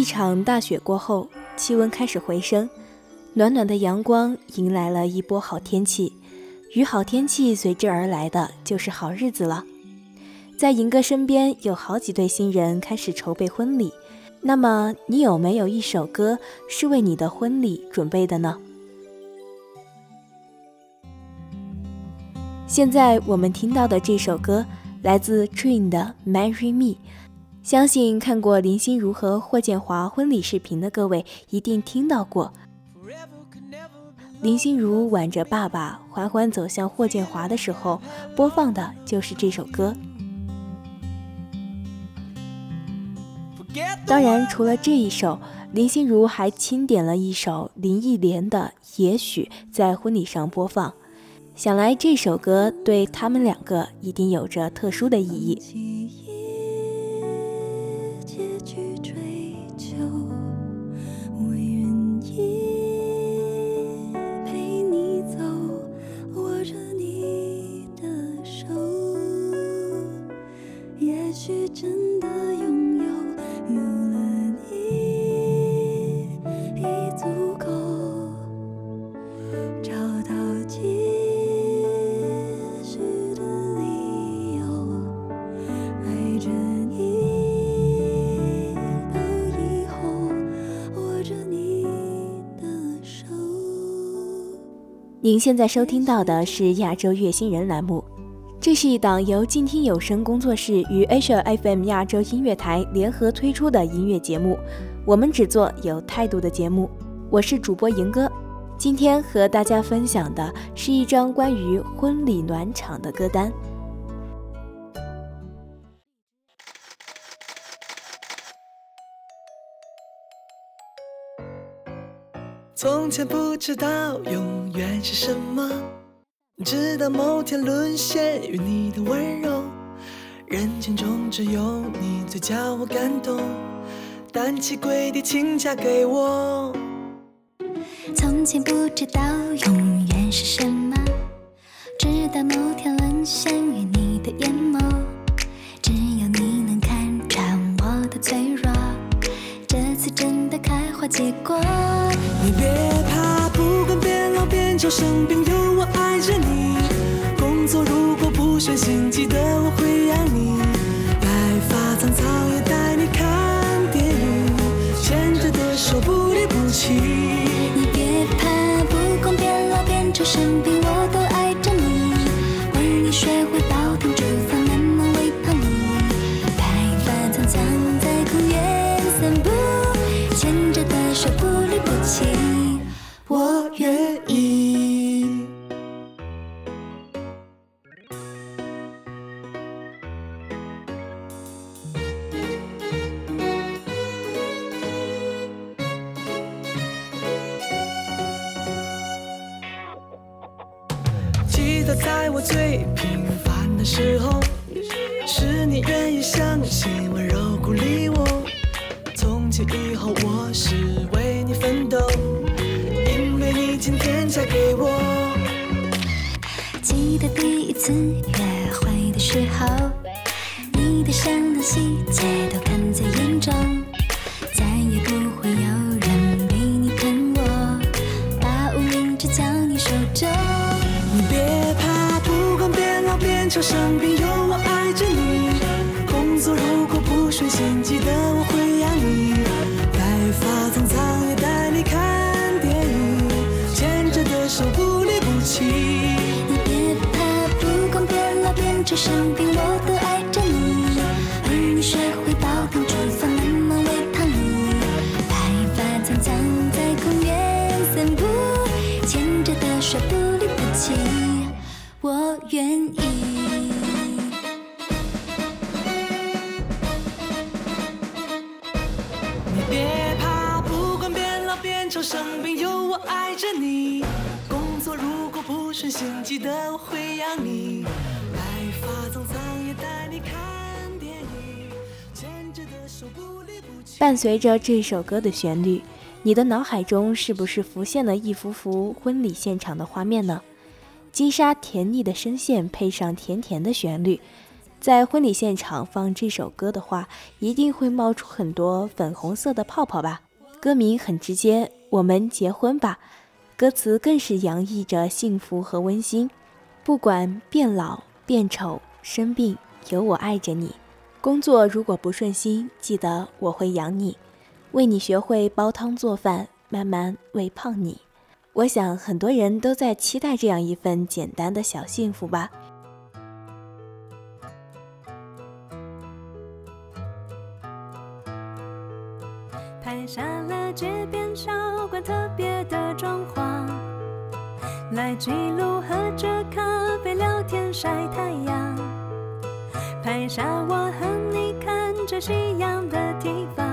一场大雪过后，气温开始回升，暖暖的阳光迎来了一波好天气，与好天气随之而来的就是好日子了。在银哥身边有好几对新人开始筹备婚礼，那么你有没有一首歌是为你的婚礼准备的呢？现在我们听到的这首歌来自 Train 的《Marry Me》。相信看过林心如和霍建华婚礼视频的各位一定听到过，林心如挽着爸爸缓缓走向霍建华的时候，播放的就是这首歌。当然，除了这一首，林心如还钦点了一首林忆莲的《也许》在婚礼上播放。想来这首歌对他们两个一定有着特殊的意义。您现在收听到的是亚洲月星人栏目，这是一档由静听有声工作室与 Asia FM 亚洲音乐台联合推出的音乐节目。我们只做有态度的节目。我是主播莹哥，今天和大家分享的是一张关于婚礼暖场的歌单。从前不知道永远是什么，直到某天沦陷于你的温柔，人群中只有你最叫我感动，单膝跪地请嫁给我。从前不知道永远是什么，直到某天沦陷于你的眼眸，只有你能看穿我的脆弱，真的开花结果。你别怕，不管变老变丑生病，有我爱着你。工作如果不顺心，记得我会养你。最平凡的时候，是你愿意相信温柔鼓励我。从今以后，我是为你奋斗，因为你今天嫁给我。记得第一次约会的时候，生病，有我爱着你。工作如果不顺心，记得我会养你。白发苍苍也带你看电影，牵着的手不离不弃。你别怕，不管变老变丑生病，我都爱心，记得我会养你。白发苍苍也带你看电影，牵着的手不离不弃。伴随着这首歌的旋律，你的脑海中是不是浮现了一幅幅婚礼现场的画面呢？金沙甜腻的声线配上甜甜的旋律，在婚礼现场放这首歌的话，一定会冒出很多粉红色的泡泡吧？歌名很直接，我们结婚吧。歌词更是洋溢着幸福和温馨。不管变老变丑、生病，有我爱着你。工作如果不顺心，记得我会养你，为你学会煲汤做饭，慢慢喂胖你。我想很多人都在期待这样一份简单的小幸福吧。拍下了街边小馆特别的装潢，在记录喝着咖啡聊天晒太阳。拍下我和你看着夕阳的地方，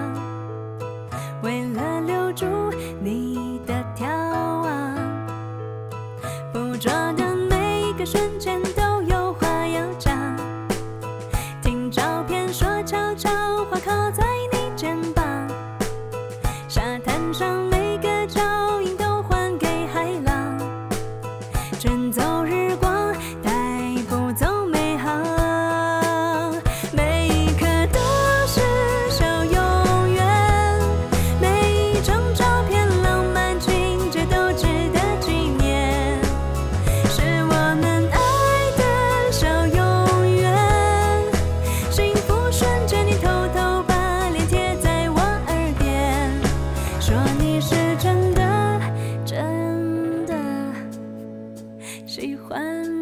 卷走。欢。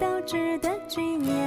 都值得纪念，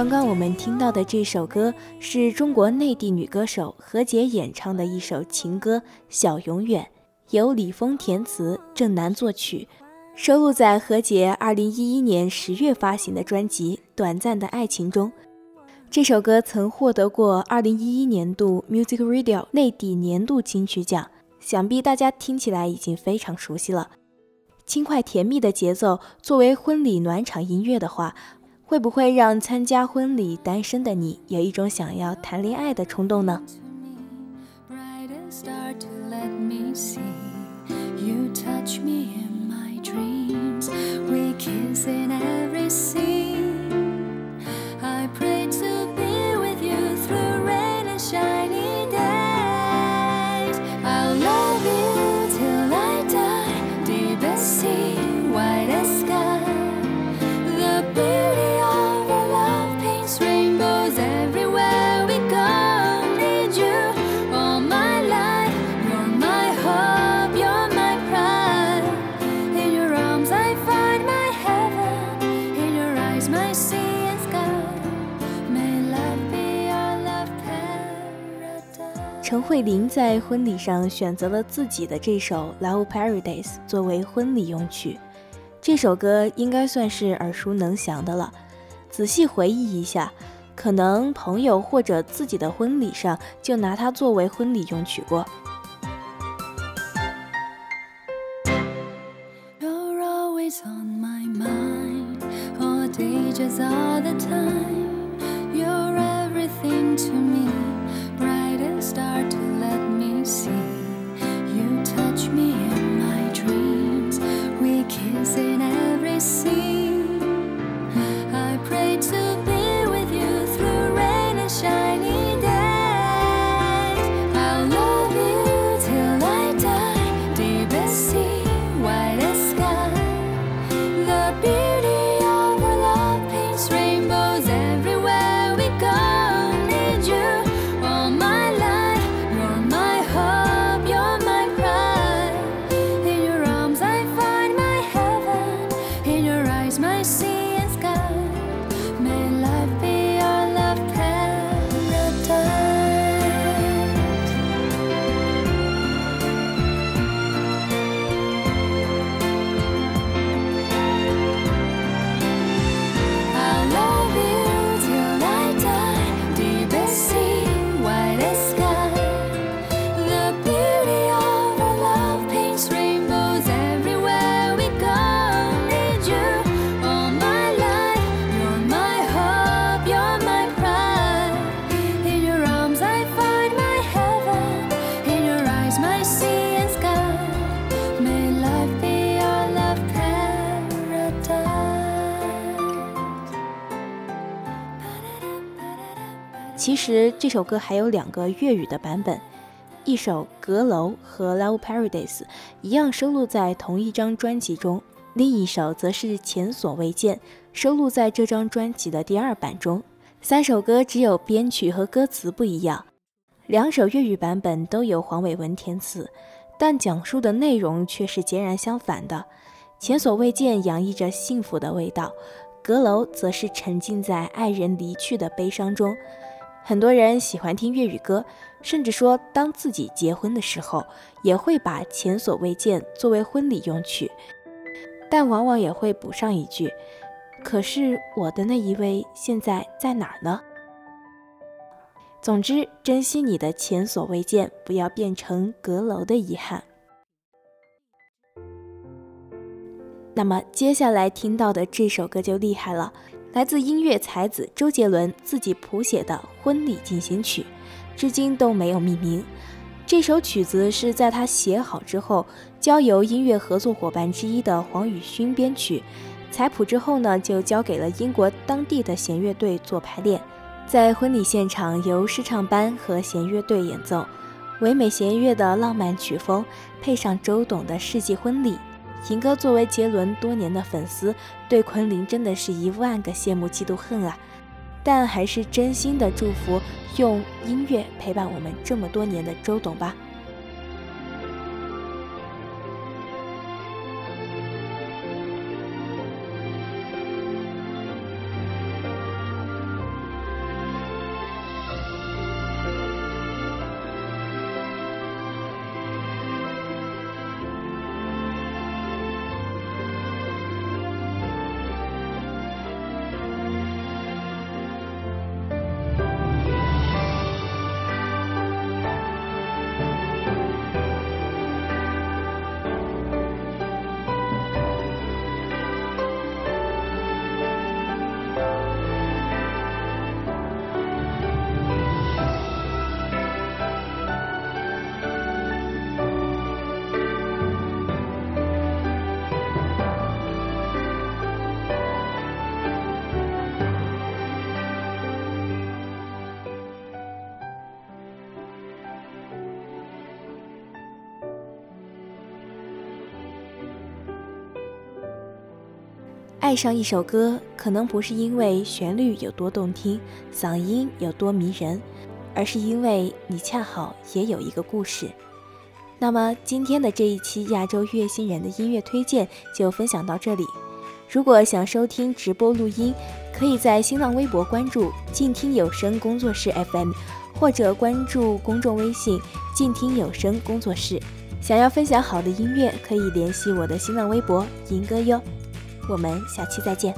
刚刚我们听到的这首歌是中国内地女歌手何洁演唱的一首情歌《小永远》，由李峰填词，郑楠作曲，收录在何洁2011年十月发行的专辑《短暂的爱情》中。这首歌曾获得过2011年度 Music Radio 内地年度金曲奖，想必大家听起来已经非常熟悉了。轻快甜蜜的节奏，作为婚礼暖场音乐的话，会不会让参加婚礼单身的你有一种想要谈恋爱的冲动呢？brightest star to let me see. You touch me in my dreams. 陈慧琳在婚礼上选择了自己的这首《Love Paradise》作为婚礼用曲。这首歌应该算是耳熟能详的了。仔细回忆一下，可能朋友或者自己的婚礼上就拿它作为婚礼用曲过。You're always on my mind, all day, just all the time. 其实这首歌还有两个粤语的版本，一首《阁楼》和《Love Paradise》一样收录在同一张专辑中，另一首则是《前所未见》，收录在这张专辑的第二版中。三首歌只有编曲和歌词不一样，两首粤语版本都由黄伟文填词，但讲述的内容却是截然相反的。《前所未见》洋溢着幸福的味道，《阁楼》则是沉浸在爱人离去的悲伤中。很多人喜欢听粤语歌，甚至说当自己结婚的时候，也会把《前所未见》作为婚礼用曲，但往往也会补上一句：“可是我的那一位现在在哪儿呢？”总之，珍惜你的前所未见，不要变成阁楼的遗憾。那么接下来听到的这首歌就厉害了。来自音乐才子周杰伦自己谱写的《婚礼进行曲》，至今都没有命名。这首曲子是在他写好之后，交由音乐合作伙伴之一的黄宇勋编曲，采谱之后呢，就交给了英国当地的弦乐队做排练。在婚礼现场，由诗唱班和弦乐队演奏，唯美弦乐的浪漫曲风，配上周董的世纪婚礼。银哥作为杰伦多年的粉丝，对昆凌真的是一万个羡慕嫉妒恨啊！但还是真心的祝福，用音乐陪伴我们这么多年的周董吧。爱上一首歌，可能不是因为旋律有多动听，嗓音有多迷人，而是因为你恰好也有一个故事。那么今天的这一期亚洲乐星人的音乐推荐就分享到这里。如果想收听直播录音，可以在新浪微博关注“静听有声工作室 FM”，或者关注公众微信“静听有声工作室”。想要分享好的音乐，可以联系我的新浪微博“银哥哟”。我们下期再见。